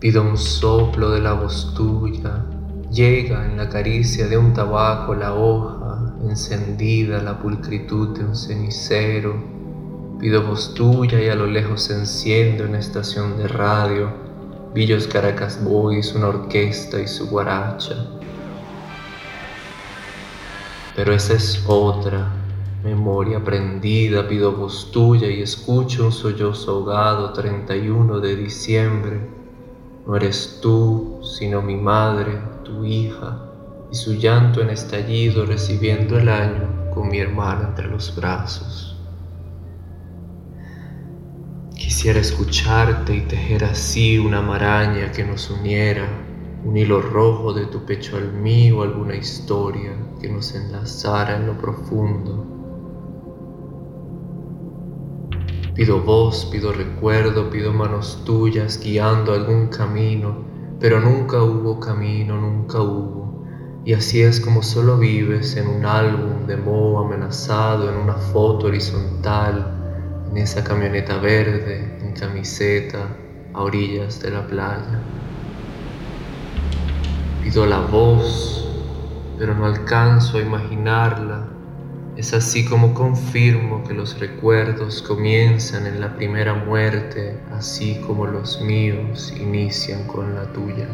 Pido un soplo de la voz tuya, llega en la caricia de un tabaco la hoja, encendida la pulcritud de un cenicero. Pido voz tuya y a lo lejos se enciende una estación de radio, Villos Caracas Boys, una orquesta y su guaracha. Pero esa es otra, memoria prendida, pido voz tuya y escucho un sollozo ahogado 31 de diciembre no eres tú, sino mi madre, tu hija, y su llanto en estallido recibiendo el año con mi hermana entre los brazos. Quisiera escucharte y tejer así una maraña que nos uniera, un hilo rojo de tu pecho al mío, alguna historia que nos enlazara en lo profundo Pido voz, pido recuerdo, pido manos tuyas guiando algún camino, pero nunca hubo camino, nunca hubo. Y así es como solo vives en un álbum de moho amenazado, en una foto horizontal, en esa camioneta verde, en camiseta, a orillas de la playa. Pido la voz, pero no alcanzo a imaginarla es así como confirmo que los recuerdos comienzan en la primera muerte, así como los míos inician con la tuya.